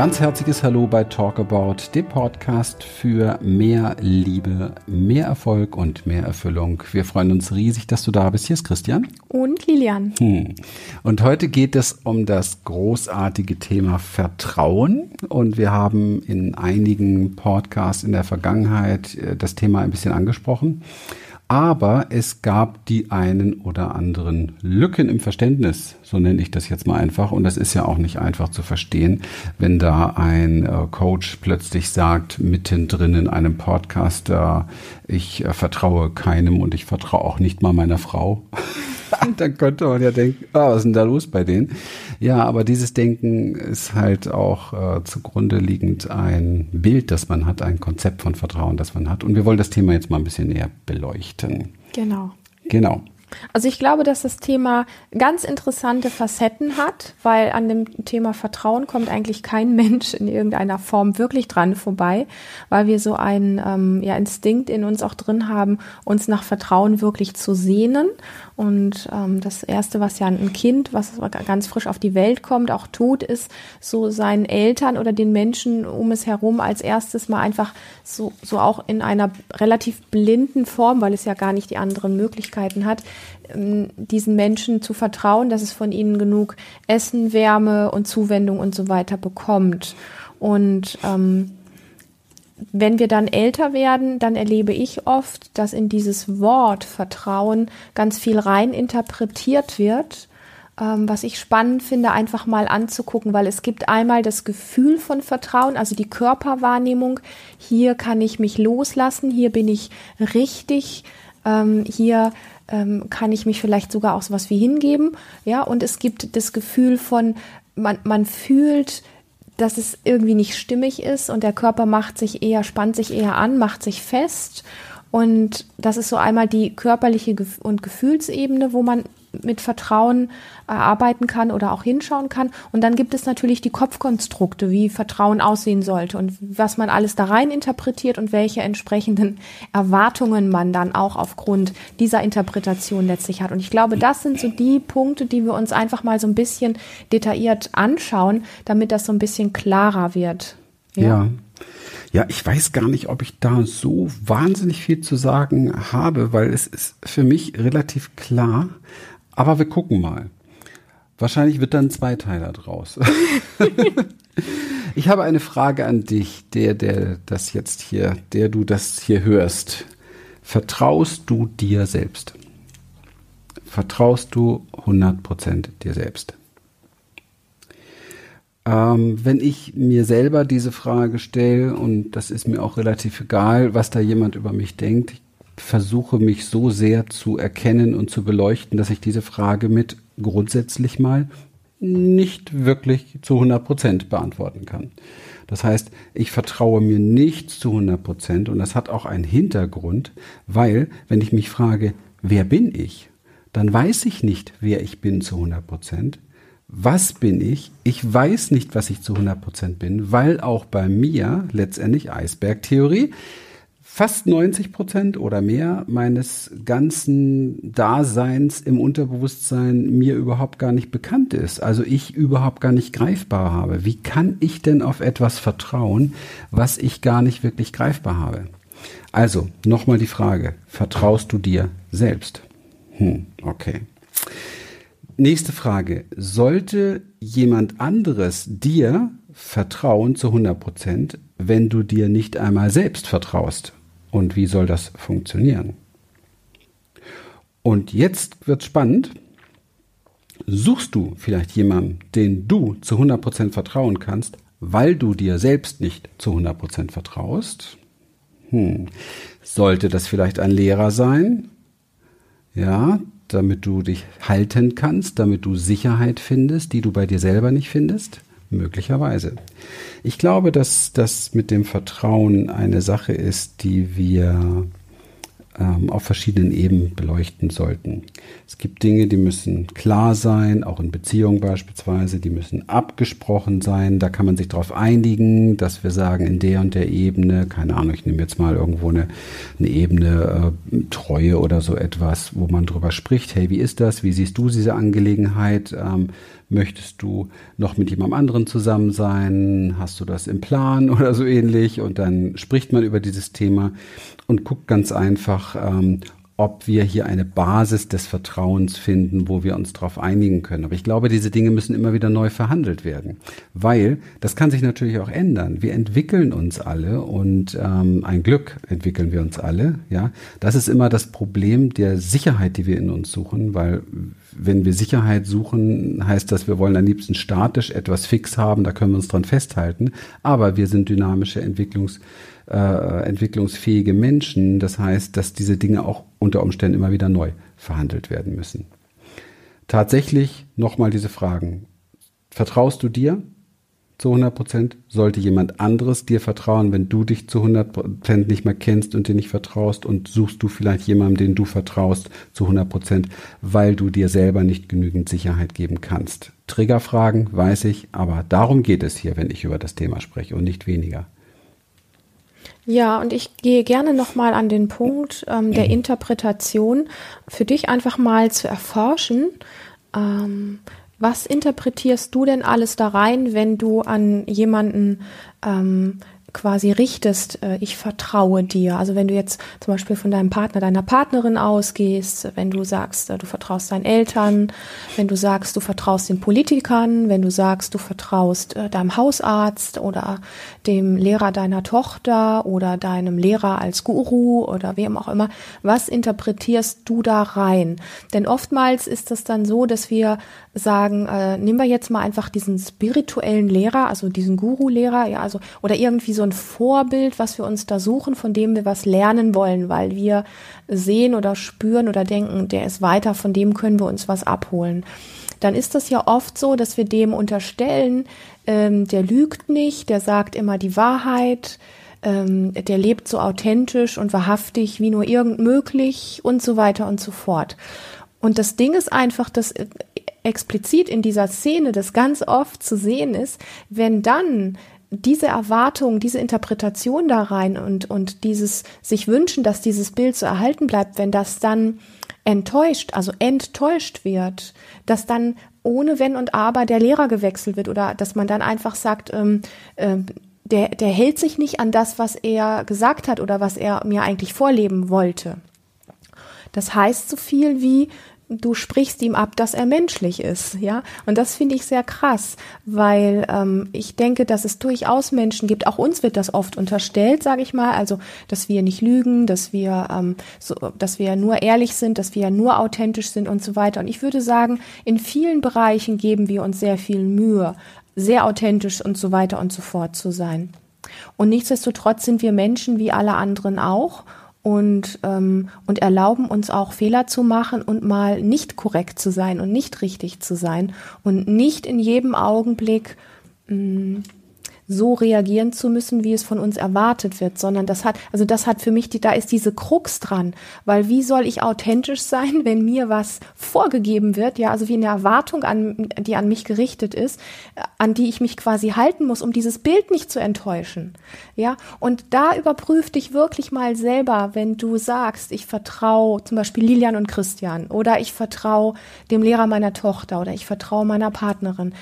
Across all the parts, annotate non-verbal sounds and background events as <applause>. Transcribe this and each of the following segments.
ganz herzliches Hallo bei Talk About, dem Podcast für mehr Liebe, mehr Erfolg und mehr Erfüllung. Wir freuen uns riesig, dass du da bist. Hier ist Christian. Und Lilian. Hm. Und heute geht es um das großartige Thema Vertrauen. Und wir haben in einigen Podcasts in der Vergangenheit äh, das Thema ein bisschen angesprochen. Aber es gab die einen oder anderen Lücken im Verständnis, so nenne ich das jetzt mal einfach. Und das ist ja auch nicht einfach zu verstehen, wenn da ein äh, Coach plötzlich sagt, mittendrin in einem Podcast, äh, ich äh, vertraue keinem und ich vertraue auch nicht mal meiner Frau. <laughs> Dann könnte man ja denken, ah, was ist denn da los bei denen? Ja, aber dieses Denken ist halt auch äh, zugrunde liegend ein Bild, das man hat, ein Konzept von Vertrauen, das man hat. Und wir wollen das Thema jetzt mal ein bisschen näher beleuchten. Genau. Genau. Also ich glaube, dass das Thema ganz interessante Facetten hat, weil an dem Thema Vertrauen kommt eigentlich kein <laughs> Mensch in irgendeiner Form wirklich dran vorbei, weil wir so einen ähm, ja, Instinkt in uns auch drin haben, uns nach Vertrauen wirklich zu sehnen. Und ähm, das Erste, was ja ein Kind, was ganz frisch auf die Welt kommt, auch tut, ist so seinen Eltern oder den Menschen um es herum als erstes mal einfach so, so auch in einer relativ blinden Form, weil es ja gar nicht die anderen Möglichkeiten hat, diesen Menschen zu vertrauen, dass es von ihnen genug Essen, Wärme und Zuwendung und so weiter bekommt. Und ähm, wenn wir dann älter werden, dann erlebe ich oft, dass in dieses Wort Vertrauen ganz viel rein interpretiert wird, ähm, was ich spannend finde, einfach mal anzugucken, weil es gibt einmal das Gefühl von Vertrauen, also die Körperwahrnehmung. Hier kann ich mich loslassen, hier bin ich richtig, ähm, hier ähm, kann ich mich vielleicht sogar auch sowas wie hingeben. Ja, und es gibt das Gefühl von, man, man fühlt, dass es irgendwie nicht stimmig ist und der Körper macht sich eher, spannt sich eher an, macht sich fest. Und das ist so einmal die körperliche und Gefühlsebene, wo man mit Vertrauen erarbeiten kann oder auch hinschauen kann. Und dann gibt es natürlich die Kopfkonstrukte, wie Vertrauen aussehen sollte und was man alles da rein interpretiert und welche entsprechenden Erwartungen man dann auch aufgrund dieser Interpretation letztlich hat. Und ich glaube, das sind so die Punkte, die wir uns einfach mal so ein bisschen detailliert anschauen, damit das so ein bisschen klarer wird. ja. ja. Ja, ich weiß gar nicht, ob ich da so wahnsinnig viel zu sagen habe, weil es ist für mich relativ klar, aber wir gucken mal. Wahrscheinlich wird dann zwei Teile draus. <laughs> ich habe eine Frage an dich, der, der das jetzt hier, der du das hier hörst. Vertraust du dir selbst? Vertraust du 100% dir selbst? Ähm, wenn ich mir selber diese Frage stelle, und das ist mir auch relativ egal, was da jemand über mich denkt, ich versuche mich so sehr zu erkennen und zu beleuchten, dass ich diese Frage mit grundsätzlich mal nicht wirklich zu 100 Prozent beantworten kann. Das heißt, ich vertraue mir nicht zu 100 Prozent und das hat auch einen Hintergrund, weil wenn ich mich frage, wer bin ich, dann weiß ich nicht, wer ich bin zu 100 Prozent. Was bin ich? Ich weiß nicht, was ich zu 100 Prozent bin, weil auch bei mir letztendlich Eisbergtheorie fast 90 Prozent oder mehr meines ganzen Daseins im Unterbewusstsein mir überhaupt gar nicht bekannt ist. Also ich überhaupt gar nicht greifbar habe. Wie kann ich denn auf etwas vertrauen, was ich gar nicht wirklich greifbar habe? Also, nochmal die Frage, vertraust du dir selbst? Hm, okay. Nächste Frage. Sollte jemand anderes dir vertrauen zu 100 Prozent, wenn du dir nicht einmal selbst vertraust? Und wie soll das funktionieren? Und jetzt wird spannend. Suchst du vielleicht jemanden, den du zu 100% vertrauen kannst, weil du dir selbst nicht zu 100% vertraust? Hm. Sollte das vielleicht ein Lehrer sein? Ja, damit du dich halten kannst, damit du Sicherheit findest, die du bei dir selber nicht findest? Möglicherweise. Ich glaube, dass das mit dem Vertrauen eine Sache ist, die wir ähm, auf verschiedenen Ebenen beleuchten sollten. Es gibt Dinge, die müssen klar sein, auch in Beziehungen beispielsweise, die müssen abgesprochen sein. Da kann man sich darauf einigen, dass wir sagen, in der und der Ebene, keine Ahnung, ich nehme jetzt mal irgendwo eine, eine Ebene äh, Treue oder so etwas, wo man drüber spricht, hey, wie ist das? Wie siehst du diese Angelegenheit? Ähm, Möchtest du noch mit jemandem anderen zusammen sein? Hast du das im Plan <laughs> oder so ähnlich? Und dann spricht man über dieses Thema und guckt ganz einfach, ähm, ob wir hier eine Basis des Vertrauens finden, wo wir uns darauf einigen können. Aber ich glaube, diese Dinge müssen immer wieder neu verhandelt werden, weil das kann sich natürlich auch ändern. Wir entwickeln uns alle und ähm, ein Glück entwickeln wir uns alle. Ja, das ist immer das Problem der Sicherheit, die wir in uns suchen, weil wenn wir Sicherheit suchen, heißt das, wir wollen am liebsten statisch etwas fix haben, da können wir uns dran festhalten. Aber wir sind dynamische Entwicklungs äh, entwicklungsfähige Menschen. Das heißt, dass diese Dinge auch unter Umständen immer wieder neu verhandelt werden müssen. Tatsächlich nochmal diese Fragen. Vertraust du dir zu 100 Prozent? Sollte jemand anderes dir vertrauen, wenn du dich zu 100 Prozent nicht mehr kennst und dir nicht vertraust? Und suchst du vielleicht jemanden, den du vertraust zu 100 Prozent, weil du dir selber nicht genügend Sicherheit geben kannst? Triggerfragen, weiß ich, aber darum geht es hier, wenn ich über das Thema spreche und nicht weniger. Ja, und ich gehe gerne nochmal an den Punkt ähm, der <clears throat> Interpretation, für dich einfach mal zu erforschen. Ähm, was interpretierst du denn alles da rein, wenn du an jemanden ähm, quasi richtest, äh, ich vertraue dir. Also wenn du jetzt zum Beispiel von deinem Partner, deiner Partnerin ausgehst, wenn du sagst, äh, du vertraust deinen Eltern, wenn du sagst, du vertraust den Politikern, wenn du sagst, du vertraust äh, deinem Hausarzt oder dem Lehrer deiner Tochter oder deinem Lehrer als Guru oder wem auch immer, was interpretierst du da rein? Denn oftmals ist es dann so, dass wir sagen, äh, nehmen wir jetzt mal einfach diesen spirituellen Lehrer, also diesen Guru-Lehrer, ja, also oder irgendwie so ein Vorbild, was wir uns da suchen, von dem wir was lernen wollen, weil wir sehen oder spüren oder denken, der ist weiter, von dem können wir uns was abholen. Dann ist das ja oft so, dass wir dem unterstellen, ähm, der lügt nicht, der sagt immer die Wahrheit, ähm, der lebt so authentisch und wahrhaftig wie nur irgend möglich und so weiter und so fort. Und das Ding ist einfach, dass explizit in dieser Szene das ganz oft zu sehen ist, wenn dann diese Erwartung, diese Interpretation da rein und, und dieses sich wünschen, dass dieses Bild so erhalten bleibt, wenn das dann enttäuscht, also enttäuscht wird, dass dann ohne Wenn und Aber der Lehrer gewechselt wird oder dass man dann einfach sagt, ähm, äh, der, der hält sich nicht an das, was er gesagt hat oder was er mir eigentlich vorleben wollte. Das heißt so viel wie, du sprichst ihm ab, dass er menschlich ist, ja. Und das finde ich sehr krass, weil ähm, ich denke, dass es durchaus Menschen gibt. Auch uns wird das oft unterstellt, sage ich mal, also dass wir nicht lügen, dass wir, ähm, so, dass wir nur ehrlich sind, dass wir nur authentisch sind und so weiter. Und ich würde sagen, in vielen Bereichen geben wir uns sehr viel Mühe, sehr authentisch und so weiter und so fort zu sein. Und nichtsdestotrotz sind wir Menschen wie alle anderen auch und, ähm, und erlauben uns auch Fehler zu machen und mal nicht korrekt zu sein und nicht richtig zu sein und nicht in jedem Augenblick mh, mm, so reagieren zu müssen, wie es von uns erwartet wird, sondern das hat, also das hat für mich, die, da ist diese Krux dran, weil wie soll ich authentisch sein, <laughs> wenn mir was vorgegeben wird, ja, also wie eine Erwartung an, die an mich gerichtet ist, an die ich mich quasi halten muss, um dieses Bild nicht zu enttäuschen, ja, und da überprüf dich wirklich mal selber, wenn du sagst, ich vertraue zum Beispiel Lilian und Christian oder ich vertraue dem Lehrer meiner Tochter oder ich vertraue meiner Partnerin,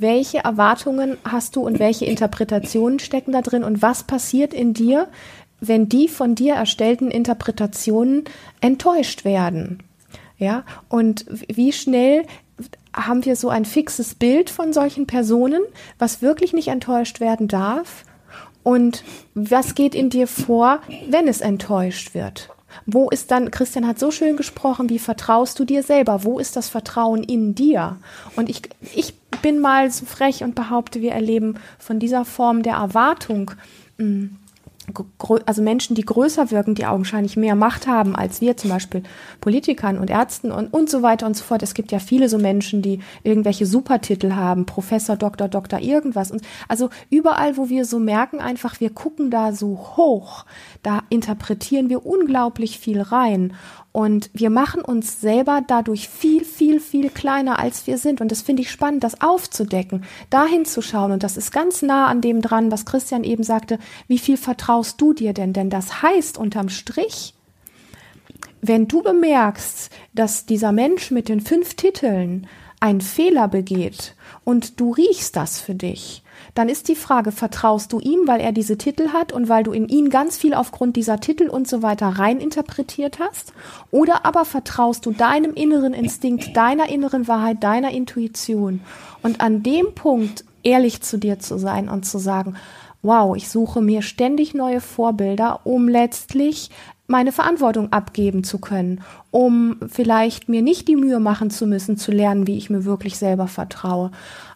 welche Erwartungen hast du und welche Interpretationen stecken da drin und was passiert in dir, wenn die von dir erstellten Interpretationen enttäuscht werden? Ja, und wie schnell haben wir so ein fixes Bild von solchen Personen, was wirklich nicht enttäuscht werden darf? Und was geht in dir vor, wenn es enttäuscht wird? Wo ist dann, Christian hat so schön gesprochen, wie vertraust du dir selber? Wo ist das Vertrauen in dir? Und ich, ich bin mal so frech und behaupte, wir erleben von dieser Form der Erwartung, mm, also Menschen, die größer wirken, die augenscheinlich mehr Macht haben als wir, zum Beispiel Politikern und Ärzten und, und so weiter und so fort. Es gibt ja viele so Menschen, die irgendwelche Supertitel haben, Professor, Doktor, Doktor, irgendwas. Und also überall, wo wir so merken, einfach, wir gucken da so hoch, da interpretieren wir unglaublich viel rein. Und wir machen uns selber dadurch viel, viel, viel kleiner, als wir sind. Und das finde ich spannend, das aufzudecken, dahin zu schauen. Und das ist ganz nah an dem dran, was Christian eben sagte. Wie viel vertraust du dir denn? Denn das heißt unterm Strich, wenn du bemerkst, dass dieser Mensch mit den fünf Titeln einen Fehler begeht und du riechst das für dich, dann ist die Frage, vertraust du ihm, weil er diese Titel hat und weil du in ihn ganz viel aufgrund dieser Titel und so weiter reininterpretiert hast? Oder aber vertraust du deinem inneren Instinkt, deiner inneren Wahrheit, deiner Intuition? Und an dem Punkt ehrlich zu dir zu sein und zu sagen, wow, ich suche mir ständig neue Vorbilder, um letztlich meine Verantwortung abgeben zu können, um vielleicht mir nicht die Mühe machen zu müssen, zu lernen, wie ich mir wirklich selber vertraue,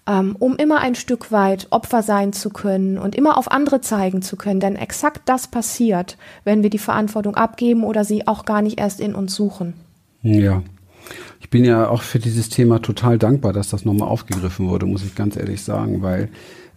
ähm, um immer ein Stück weit Opfer sein zu können und immer auf andere zeigen zu können. Denn exakt das passiert, wenn wir die Verantwortung abgeben oder sie auch gar nicht erst in uns suchen. Ja. Ich bin ja auch für dieses Thema total dankbar, dass das nochmal aufgegriffen wurde, muss ich ganz ehrlich sagen, weil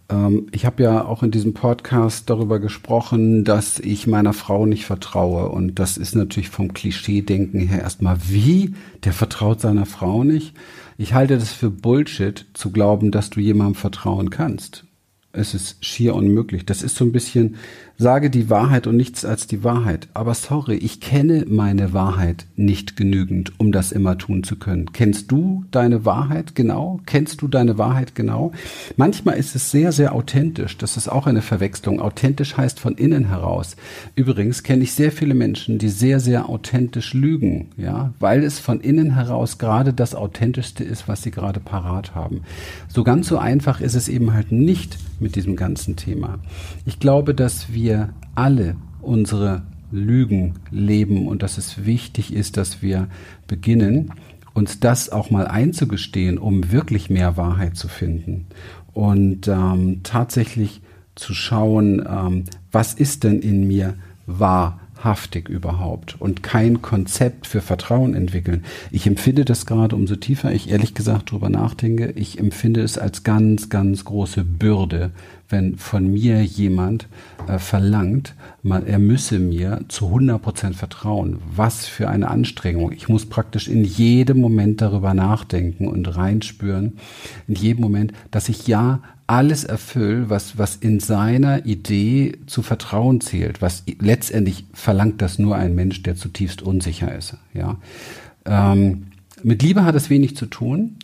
ähm, ich habe ja auch in diesem Podcast darüber gesprochen, dass ich meiner Frau nicht vertraue. Und das ist natürlich vom Klischee-Denken her erstmal wie? Der vertraut seiner Frau nicht? Ich halte das für Bullshit, zu glauben, dass du jemandem vertrauen kannst. Es ist schier unmöglich. Das ist so ein bisschen, sage die Wahrheit und nichts als die Wahrheit. Aber sorry, ich kenne meine Wahrheit nicht genügend, um das immer tun zu können. Kennst du deine Wahrheit genau? Kennst du deine Wahrheit genau? Manchmal ist es sehr, sehr authentisch. Das ist auch eine Verwechslung. Authentisch heißt von innen heraus. Übrigens kenne ich sehr viele Menschen, die sehr, sehr authentisch lügen, ja, weil es von innen heraus gerade das authentischste ist, was sie gerade parat haben. So ganz so einfach ist es eben halt nicht mit diesem ganzen Thema. Ich glaube, dass wir alle unsere Lügen leben und dass es wichtig ist, dass wir beginnen, uns das auch mal einzugestehen, um wirklich mehr Wahrheit zu finden und ähm, tatsächlich zu schauen, ähm, was ist denn in mir wahr wahrhaftig überhaupt und kein Konzept für Vertrauen entwickeln. Ich empfinde das gerade umso tiefer ich ehrlich gesagt darüber nachdenke. Ich empfinde es als ganz, ganz große Bürde, wenn von mir jemand äh, verlangt, man, er müsse mir zu 100 Prozent vertrauen. Was für eine Anstrengung. Ich muss praktisch in jedem Moment darüber nachdenken und reinspüren, in jedem Moment, dass ich ja alles erfülle, was, was in seiner Idee zu Vertrauen zählt, was letztendlich verlangt das nur ein Mensch, der zutiefst unsicher ist. Ja. Ähm, mit Liebe hat es wenig zu tun.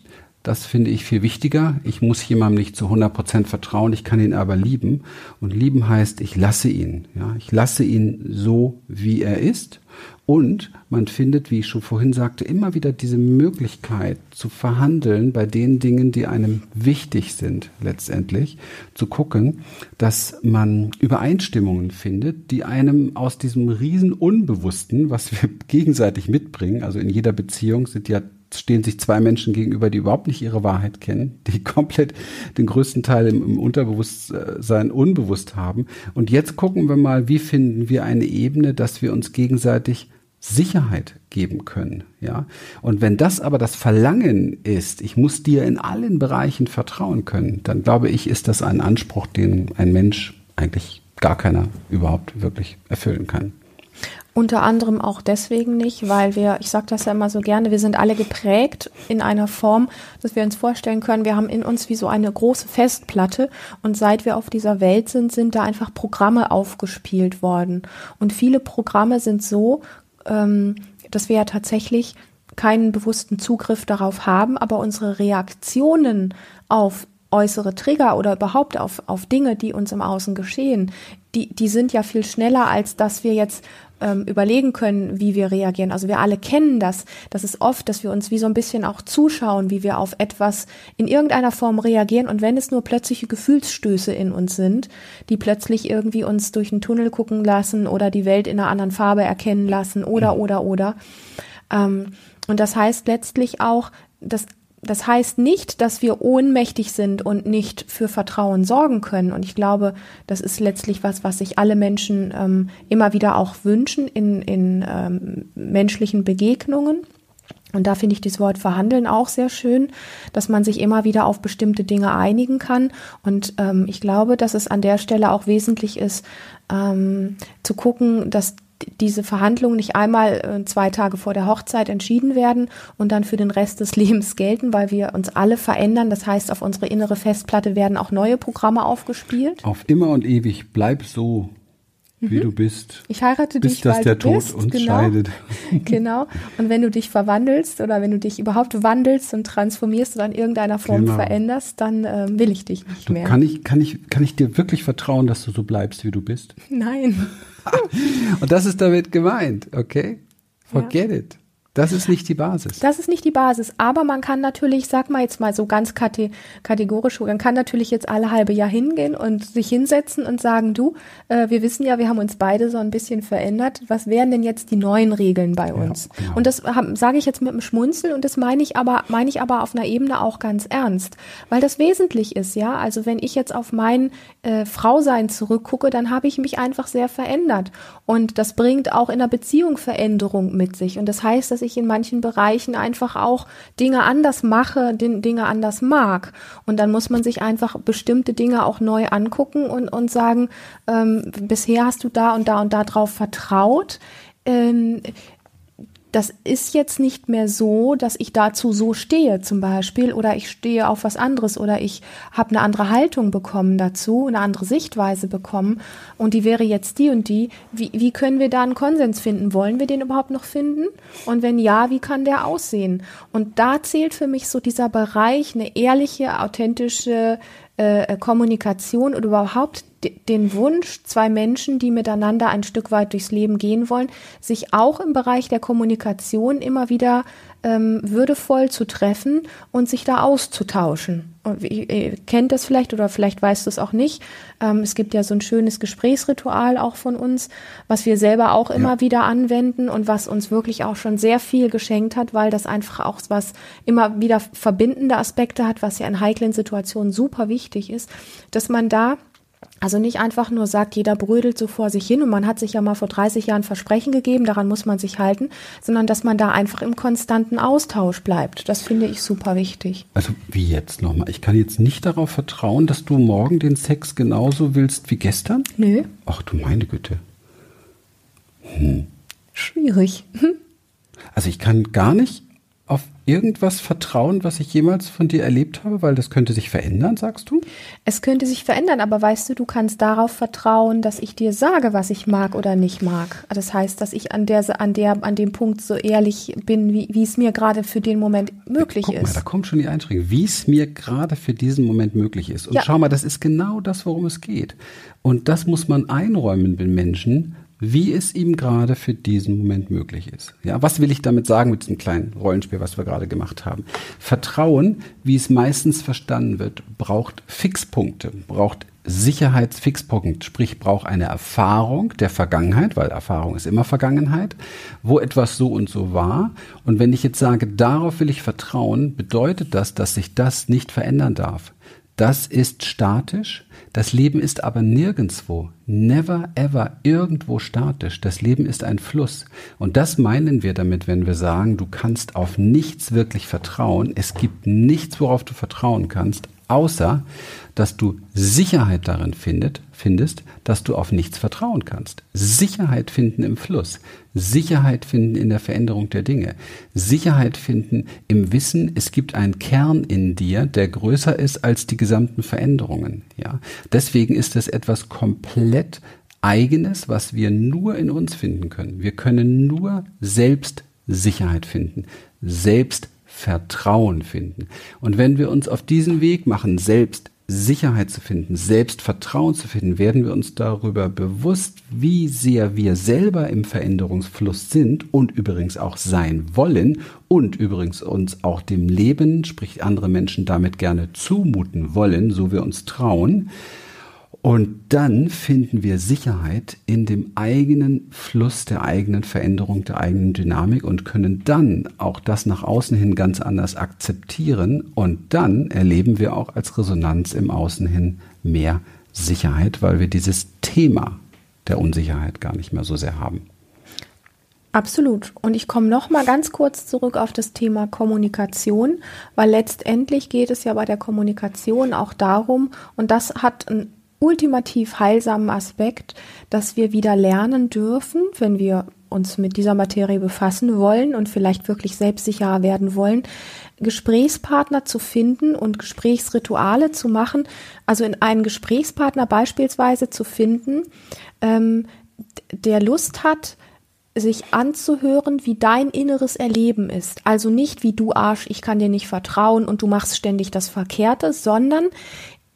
Das finde ich viel wichtiger. Ich muss jemandem nicht zu 100 Prozent vertrauen, ich kann ihn aber lieben. Und lieben heißt, ich lasse ihn. Ja, ich lasse ihn so, wie er ist. Und man findet, wie ich schon vorhin sagte, immer wieder diese Möglichkeit zu verhandeln bei den Dingen, die einem wichtig sind, letztendlich. Zu gucken, dass man Übereinstimmungen findet, die einem aus diesem riesen Unbewussten, was wir <laughs> gegenseitig mitbringen, also in jeder Beziehung sind ja stehen sich zwei Menschen gegenüber, die überhaupt nicht ihre Wahrheit kennen, die <laughs> komplett den größten Teil im, im Unterbewusstsein unbewusst haben. Und jetzt gucken wir mal, wie finden wir eine Ebene, dass wir uns gegenseitig Sicherheit geben können, ja. Und wenn das aber das Verlangen ist, ich muss dir in allen Bereichen vertrauen können, dann glaube ich, ist das ein Anspruch, den ein Mensch eigentlich gar keiner überhaupt wirklich erfüllen kann. Unter anderem auch deswegen nicht, weil wir, ich sage das ja immer so gerne, wir sind alle geprägt in einer Form, dass wir uns vorstellen können, wir haben in uns wie so eine große Festplatte und seit wir auf dieser Welt sind, sind da einfach Programme aufgespielt worden. Und viele Programme sind so, ähm, dass wir ja tatsächlich keinen bewussten Zugriff darauf haben, aber unsere Reaktionen auf äußere Trigger oder überhaupt auf, auf Dinge, die uns im Außen geschehen, die, die sind ja viel schneller, als dass wir jetzt ähm, überlegen können, wie wir reagieren. Also wir alle kennen das. Das ist oft, dass wir uns wie so ein bisschen auch zuschauen, wie wir auf etwas in irgendeiner Form reagieren. Und wenn es nur plötzliche Gefühlsstöße in uns sind, die plötzlich irgendwie uns durch einen Tunnel gucken lassen oder die Welt in einer anderen Farbe erkennen lassen oder, oder, oder. Ähm, und das heißt letztlich auch, dass das heißt nicht, dass wir ohnmächtig sind und nicht für Vertrauen sorgen können. Und ich glaube, das ist letztlich was, was sich alle Menschen ähm, immer wieder auch wünschen in, in ähm, menschlichen Begegnungen. Und da finde ich das Wort verhandeln auch sehr schön, dass man sich immer wieder auf bestimmte Dinge einigen kann. Und ähm, ich glaube, dass es an der Stelle auch wesentlich ist, ähm, zu gucken, dass diese Verhandlungen nicht einmal äh, zwei Tage vor der Hochzeit entschieden werden und dann für den Rest des <laughs> Lebens gelten, weil wir uns alle verändern. Das heißt, auf unsere innere Festplatte werden auch neue Programme aufgespielt. Auf immer und ewig, bleib so. Wie du bist. Ich heirate bis dich, dass weil der du Tod bist. uns genau. scheidet. <laughs> genau. Und wenn du dich verwandelst oder wenn du dich überhaupt wandelst und transformierst oder in irgendeiner Form Genau. veränderst, dann ähm, will ich dich nicht Du, mehr. kann, ich, kann, ich, kann ich dir wirklich vertrauen, dass du so bleibst, wie du bist? Nein. <laughs> Und das ist damit gemeint, okay? Forget it. Das ist nicht die Basis. Das ist nicht die Basis. Aber man kann natürlich, sag mal jetzt mal so ganz kate kategorisch, man kann natürlich jetzt alle halbe Jahr hingehen und sich hinsetzen und sagen, du, äh, wir wissen ja, wir haben uns beide so ein bisschen verändert. Was wären denn jetzt die neuen Regeln bei uns? genau. Und das sage ich jetzt mit einem Schmunzel und das meine ich aber, meine ich aber auf einer Ebene auch ganz ernst. Weil das wesentlich ist, ja. Also wenn ich jetzt auf mein äh, Frausein zurückgucke, dann habe ich mich einfach sehr verändert. Und das bringt auch in der Beziehung Veränderung mit sich. Und das heißt, dass ich in manchen Bereichen einfach auch Dinge anders mache, Dinge anders mag. Und dann muss man sich einfach bestimmte Dinge auch neu angucken und, und sagen, ähm, bisher hast du da und da und da drauf vertraut. Ähm, das ist jetzt nicht mehr so, dass ich dazu so stehe zum Beispiel oder ich stehe auf was anderes oder ich habe eine andere Haltung bekommen dazu, eine andere Sichtweise bekommen und die wäre jetzt die und die. Wie, wie können wir da einen Konsens finden? Wollen wir den überhaupt noch finden? Und wenn ja, wie kann der aussehen? Und da zählt für mich so dieser Bereich, eine ehrliche, authentische äh, Kommunikation oder überhaupt den Wunsch, zwei Menschen, die miteinander ein Stück weit durchs Leben gehen wollen, sich auch im Bereich der Kommunikation immer wieder ähm, würdevoll zu treffen und sich da auszutauschen. Und ihr, ihr kennt das vielleicht oder vielleicht weißt du es auch nicht. Ähm, es gibt ja so ein schönes Gesprächsritual auch von uns, was wir selber auch immer Ja. wieder anwenden und was uns wirklich auch schon sehr viel geschenkt hat, weil das einfach auch was immer wieder verbindende Aspekte hat, was ja in heiklen Situationen super wichtig ist, dass man da also nicht einfach nur sagt, jeder brödelt so vor sich hin und man hat sich ja mal vor 30 Jahren Versprechen gegeben, daran muss man sich halten, sondern dass man da einfach im konstanten Austausch bleibt. Das finde ich super wichtig. Also wie jetzt nochmal? Ich kann jetzt nicht darauf vertrauen, dass du morgen den Sex genauso willst wie gestern? Nö, Ach du meine Güte. schwierig. <laughs> Also ich kann gar nicht irgendwas vertrauen, was ich jemals von dir erlebt habe, weil das könnte sich verändern, sagst du? Es könnte sich verändern, aber weißt du, du kannst darauf vertrauen, dass ich dir sage, was ich mag oder nicht mag. Das heißt, dass ich an der, an der, an dem Punkt so ehrlich bin, wie, wie es mir gerade für den Moment möglich Guck mal, ist. da kommt schon die Einschränkung, wie es mir gerade für diesen Moment möglich ist. Und Ja. schau mal, das ist genau das, worum es geht. Und das muss man einräumen den Menschen, wie es ihm gerade für diesen Moment möglich ist. Ja, was will ich damit sagen mit diesem kleinen Rollenspiel, was wir gerade gemacht haben? Vertrauen, wie es meistens verstanden wird, braucht Fixpunkte, braucht Sicherheitsfixpunkt, sprich braucht eine Erfahrung der Vergangenheit, weil Erfahrung ist immer Vergangenheit, wo etwas so und so war. Und wenn ich jetzt sage, darauf will ich vertrauen, bedeutet das, dass sich das nicht verändern darf. Das ist statisch. Das Leben ist aber nirgendswo, never ever irgendwo statisch. Das Leben ist ein Fluss. Und das meinen wir damit, wenn wir sagen, du kannst auf nichts wirklich vertrauen. Es gibt nichts, worauf du vertrauen kannst, außer dass du Sicherheit darin findet, findest, dass du auf nichts vertrauen kannst. Sicherheit finden im Fluss, Sicherheit finden in der Veränderung der Dinge, Sicherheit finden im Wissen, es gibt einen Kern in dir, der größer ist als die gesamten Veränderungen. Ja, deswegen ist es etwas komplett Eigenes, was wir nur in uns finden können. Wir können nur selbst Sicherheit finden, selbst Vertrauen finden. Und wenn wir uns auf diesen Weg machen, selbst Sicherheit zu finden, Selbstvertrauen zu finden, werden wir uns darüber bewusst, wie sehr wir selber im Veränderungsfluss sind und übrigens auch sein wollen und übrigens uns auch dem Leben, sprich andere Menschen damit gerne zumuten wollen, so wir uns trauen. Und dann finden wir Sicherheit in dem eigenen Fluss der eigenen Veränderung, der eigenen Dynamik und können dann auch das nach außen hin ganz anders akzeptieren. Und dann erleben wir auch als Resonanz im Außen hin mehr Sicherheit, weil wir dieses Thema der Unsicherheit gar nicht mehr so sehr haben. Absolut. Und ich komme noch mal ganz kurz zurück auf das Thema Kommunikation, weil letztendlich geht es ja bei der Kommunikation auch darum, und das hat einen ultimativ heilsamen Aspekt, dass wir wieder lernen dürfen, wenn wir uns mit dieser Materie befassen wollen und vielleicht wirklich selbstsicherer werden wollen, Gesprächspartner zu finden und Gesprächsrituale zu machen, also in einen Gesprächspartner beispielsweise zu finden, ähm, der Lust hat, sich anzuhören, wie dein inneres Erleben ist. Also nicht wie du Arsch, ich kann dir nicht vertrauen und du machst ständig das Verkehrte, sondern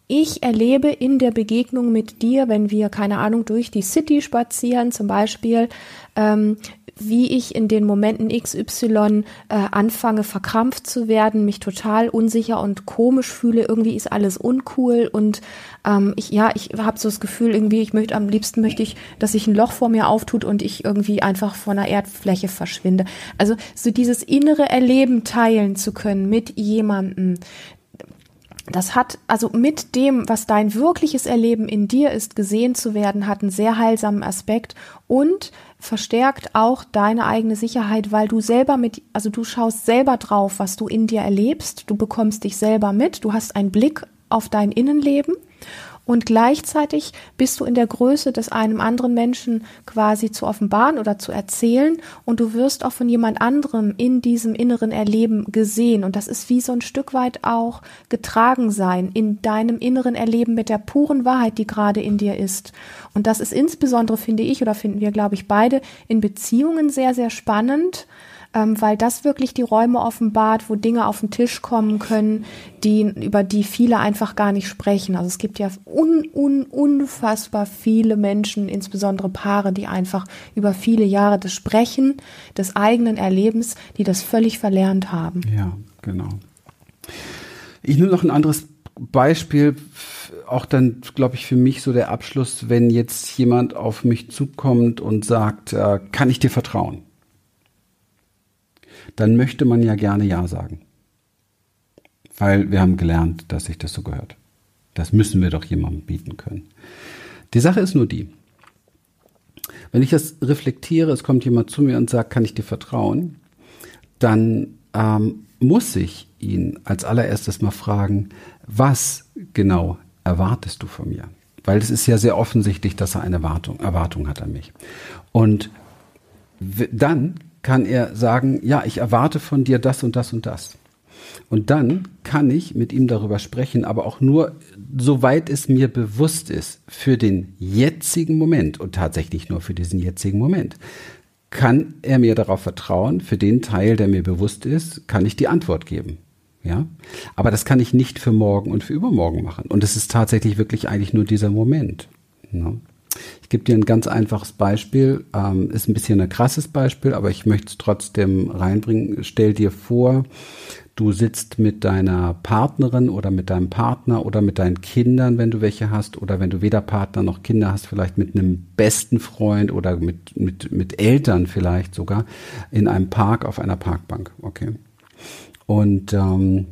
ich erlebe in der Begegnung mit dir, wenn wir, keine Ahnung, durch die City spazieren zum Beispiel, ähm, wie ich in den Momenten XY äh, anfange, verkrampft zu werden, mich total unsicher und komisch fühle, irgendwie ist alles uncool und ähm, ich, ja, ich habe so das Gefühl, irgendwie, ich möchte am liebsten möchte ich, dass sich ein Loch vor mir auftut und ich irgendwie einfach von der Erdfläche verschwinde. Also so dieses innere Erleben teilen zu können mit jemandem, das hat, also mit dem, was dein wirkliches Erleben in dir ist, gesehen zu werden, hat einen sehr heilsamen Aspekt und verstärkt auch deine eigene Sicherheit, weil du selber mit, also du schaust selber drauf, was du in dir erlebst, du bekommst dich selber mit, du hast einen Blick auf dein Innenleben und gleichzeitig bist du in der Größe, das einem anderen Menschen quasi zu offenbaren oder zu erzählen und du wirst auch von jemand anderem in diesem inneren Erleben gesehen und das ist wie so ein Stück weit auch getragen sein in deinem inneren Erleben mit der puren Wahrheit, die gerade in dir ist. Und das ist insbesondere, finde ich, oder finden wir, glaube ich, beide in Beziehungen sehr, sehr spannend, ähm, weil das wirklich die Räume offenbart, wo Dinge auf den Tisch kommen können, die, über die viele einfach gar nicht sprechen. Also es gibt ja un, un, unfassbar viele Menschen, insbesondere Paare, die einfach über viele Jahre des Sprechen, des eigenen Erlebens, die das völlig verlernt haben. Ja, genau. Ich nehme noch ein anderes Beispiel, auch dann, glaube ich, für mich so der Abschluss, wenn jetzt jemand auf mich zukommt und sagt, äh, kann ich dir vertrauen? Dann möchte man ja gerne Ja sagen. Weil wir haben gelernt, dass sich das so gehört. Das müssen wir doch jemandem bieten können. Die Sache ist nur die, wenn ich das reflektiere, es kommt jemand zu mir und sagt, kann ich dir vertrauen, dann ähm, muss ich ihn als allererstes mal fragen, was genau erwartest du von mir? Weil es ist ja sehr offensichtlich, dass er eine Erwartung, Erwartung hat an mich. Und dann kann er sagen, ja, ich erwarte von dir das und das und das. Und dann kann ich mit ihm darüber sprechen, aber auch nur, soweit es mir bewusst ist, für den jetzigen Moment und tatsächlich nur für diesen jetzigen Moment. Kann er mir darauf vertrauen, für den Teil, der mir bewusst ist, kann ich die Antwort geben. Ja, aber das kann ich nicht für morgen und für übermorgen machen. Und es ist tatsächlich wirklich eigentlich nur dieser Moment. Ja. Ich gebe dir ein ganz einfaches Beispiel, ähm, ist ein bisschen ein krasses Beispiel, aber ich möchte es trotzdem reinbringen. Stell dir vor, du sitzt mit deiner Partnerin oder mit deinem Partner oder mit deinen Kindern, wenn du welche hast, oder wenn du weder Partner noch Kinder hast, vielleicht mit einem besten Freund oder mit, mit, mit Eltern vielleicht sogar, in einem Park auf einer Parkbank. Okay. Und ähm,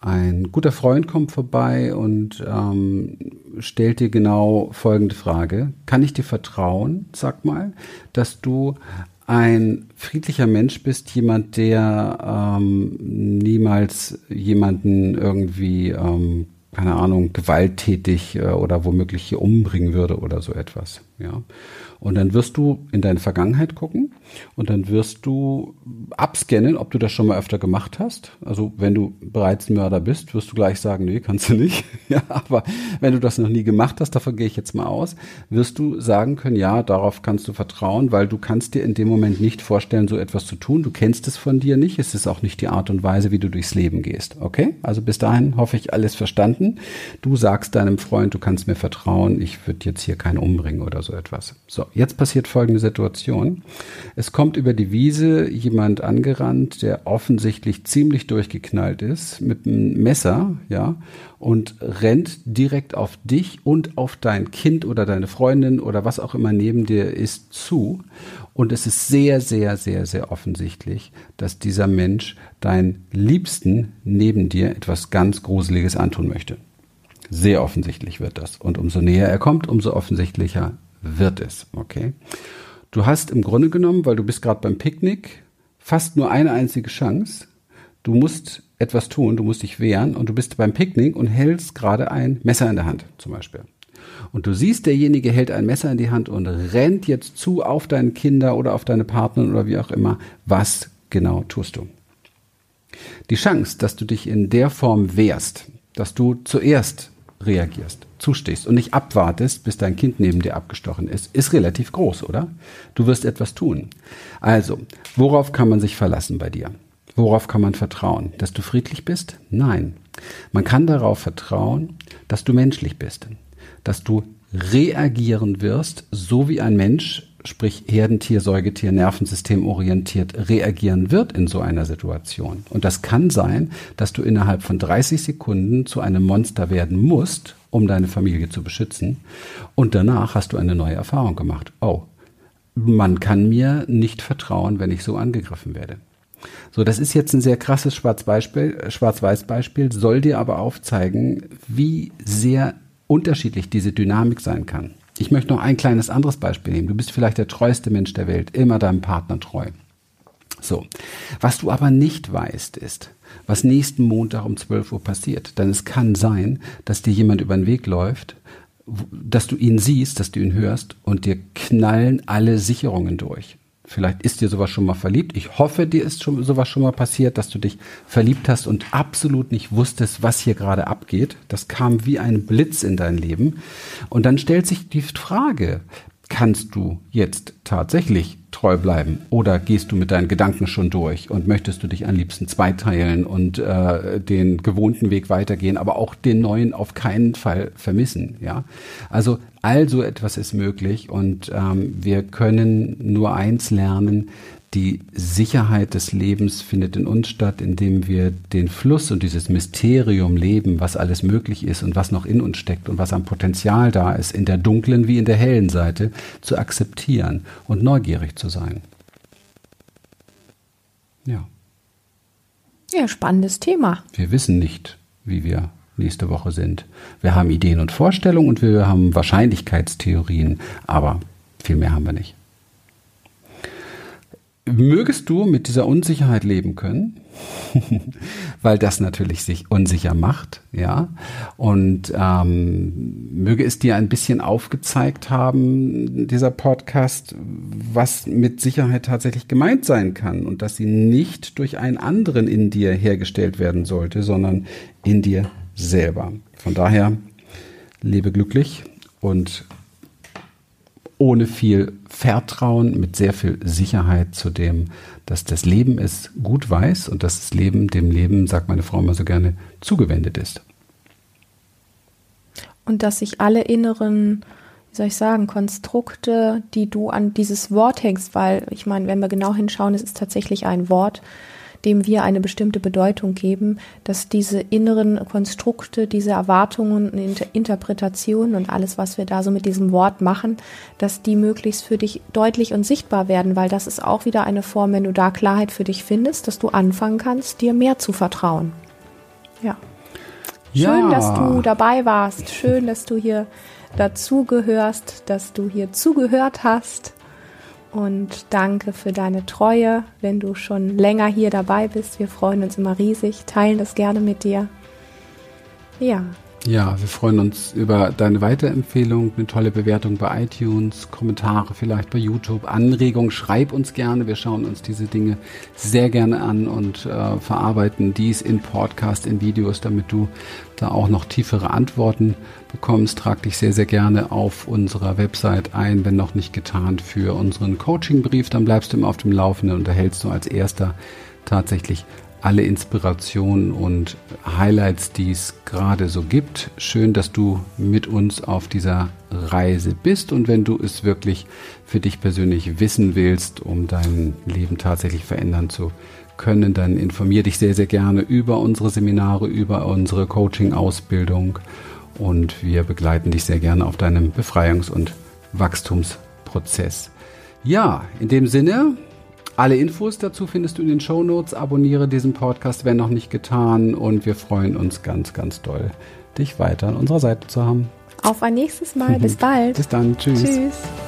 ein guter Freund kommt vorbei und ähm, stellt dir genau folgende Frage. Kann ich dir vertrauen, sag mal, dass du ein friedlicher Mensch bist, jemand, der ähm, niemals jemanden irgendwie, ähm, keine Ahnung, gewalttätig äh, oder womöglich hier umbringen würde oder so etwas. Ja. Und dann wirst du in deine Vergangenheit gucken und dann wirst du abscannen, ob du das schon mal öfter gemacht hast. Also wenn du bereits Mörder bist, wirst du gleich sagen, nee, kannst du nicht. <laughs> ja, aber wenn du das noch nie gemacht hast, davon gehe ich jetzt mal aus, wirst du sagen können, ja, darauf kannst du vertrauen, weil du kannst dir in dem Moment nicht vorstellen, so etwas zu tun. Du kennst es von dir nicht. Es ist auch nicht die Art und Weise, wie du durchs Leben gehst. Okay? Also bis dahin hoffe ich alles verstanden. Du sagst deinem Freund, du kannst mir vertrauen, ich würde jetzt hier keinen umbringen oder so etwas. So, jetzt passiert folgende Situation. Es kommt über die Wiese jemand angerannt, der offensichtlich ziemlich durchgeknallt ist, mit einem Messer, ja, und rennt direkt auf dich und auf dein Kind oder deine Freundin oder was auch immer neben dir ist zu. Und es ist sehr, sehr, sehr, sehr offensichtlich, dass dieser Mensch dein Liebsten neben dir etwas ganz Gruseliges antun möchte. Sehr offensichtlich wird das. Und umso näher er kommt, umso offensichtlicher wird es. Okay? Du hast im Grunde genommen, weil du bist gerade beim Picknick, fast nur eine einzige Chance. Du musst etwas tun, du musst dich wehren und du bist beim Picknick und hältst gerade ein Messer in der Hand, zum Beispiel. Und du siehst, derjenige hält ein Messer in die Hand und rennt jetzt zu auf deine Kinder oder auf deine Partnerin oder wie auch immer. Was genau tust du? Die Chance, dass du dich in der Form wehrst, dass du zuerst reagierst, zustehst und nicht abwartest, bis dein Kind neben dir abgestochen ist, ist relativ groß, oder? Du wirst etwas tun. Also, worauf kann man sich verlassen bei dir? Worauf kann man vertrauen? Dass du friedlich bist? Nein. Man kann darauf vertrauen, dass du menschlich bist, dass du reagieren wirst, so wie ein Mensch sprich Herdentier, Säugetier, Nervensystem orientiert reagieren wird in so einer Situation. Und das kann sein, dass du innerhalb von 30 Sekunden zu einem Monster werden musst, um deine Familie zu beschützen. Und danach hast du eine neue Erfahrung gemacht. Oh, man kann mir nicht vertrauen, wenn ich so angegriffen werde. So, das ist jetzt ein sehr krasses Schwarz-Weiß-Beispiel, soll dir aber aufzeigen, wie sehr unterschiedlich diese Dynamik sein kann. Ich möchte noch ein kleines anderes Beispiel nehmen. Du bist vielleicht der treueste Mensch der Welt, immer deinem Partner treu. So. Was du aber nicht weißt, ist, was nächsten Montag um 12 Uhr passiert. Denn es kann sein, dass dir jemand über den Weg läuft, dass du ihn siehst, dass du ihn hörst und dir knallen alle Sicherungen durch. Vielleicht ist dir sowas schon mal verliebt. Ich hoffe, dir ist schon sowas schon mal passiert, dass du dich verliebt hast und absolut nicht wusstest, was hier gerade abgeht. Das kam wie ein Blitz in dein Leben. Und dann stellt sich die Frage, kannst du jetzt tatsächlich treu bleiben oder gehst du mit deinen Gedanken schon durch und möchtest du dich am liebsten zweiteilen und äh, den gewohnten Weg weitergehen, aber auch den neuen auf keinen Fall vermissen, ja? Also all so etwas ist möglich und ähm, wir können nur eins lernen, die Sicherheit des Lebens findet in uns statt, indem wir den Fluss und dieses Mysterium leben, was alles möglich ist und was noch in uns steckt und was am Potenzial da ist, in der dunklen wie in der hellen Seite, zu akzeptieren und neugierig zu sein. Ja. Ja, spannendes Thema. Wir wissen nicht, wie wir nächste Woche sind. Wir haben Ideen und Vorstellungen und wir haben Wahrscheinlichkeitstheorien, aber viel mehr haben wir nicht. Mögest du mit dieser Unsicherheit leben können? <laughs> Weil das natürlich sich unsicher macht, ja. Und ähm, möge es dir ein bisschen aufgezeigt haben, dieser Podcast, was mit Sicherheit tatsächlich gemeint sein kann und dass sie nicht durch einen anderen in dir hergestellt werden sollte, sondern in dir selber. Von daher lebe glücklich und ohne viel Vertrauen, mit sehr viel Sicherheit zu dem, dass das Leben es gut weiß und dass das Leben dem Leben, sagt meine Frau immer so gerne, zugewendet ist. Und dass sich alle inneren, wie soll ich sagen, Konstrukte, die du an dieses Wort hängst, weil ich meine, wenn wir genau hinschauen, es ist tatsächlich ein Wort, dem wir eine bestimmte Bedeutung geben, dass diese inneren Konstrukte, diese Erwartungen und Interpretationen und alles, was wir da so mit diesem Wort machen, dass die möglichst für dich deutlich und sichtbar werden, weil das ist auch wieder eine Form, wenn du da Klarheit für dich findest, dass du anfangen kannst, dir mehr zu vertrauen. Ja. Schön, ja. dass du dabei warst. Schön, dass du hier dazugehörst, dass du hier zugehört hast. Und danke für deine Treue, wenn du schon länger hier dabei bist. Wir freuen uns immer riesig, teilen das gerne mit dir. Ja. Ja, wir freuen uns über deine Weiterempfehlung, eine tolle Bewertung bei iTunes, Kommentare vielleicht bei YouTube, Anregungen. Schreib uns gerne. Wir schauen uns diese Dinge sehr gerne an und äh, verarbeiten dies in Podcast, in Videos, damit du da auch noch tiefere Antworten bekommst. Trag dich sehr, sehr gerne auf unserer Website ein, wenn noch nicht getan, für unseren Coachingbrief. Dann bleibst du immer auf dem Laufenden und erhältst du als erster tatsächlich alle Inspirationen und Highlights, die es gerade so gibt. Schön, dass du mit uns auf dieser Reise bist und wenn du es wirklich für dich persönlich wissen willst, um dein Leben tatsächlich verändern zu können, dann informier dich sehr, sehr gerne über unsere Seminare, über unsere Coaching-Ausbildung und wir begleiten dich sehr gerne auf deinem Befreiungs- und Wachstumsprozess. Ja, in dem Sinne, alle Infos dazu findest du in den Show Notes. Abonniere diesen Podcast, wenn noch nicht getan. Und wir freuen uns ganz, ganz doll, dich weiter an unserer Seite zu haben. Auf ein nächstes Mal. <laughs> Bis bald. Bis dann. Tschüss. Tschüss.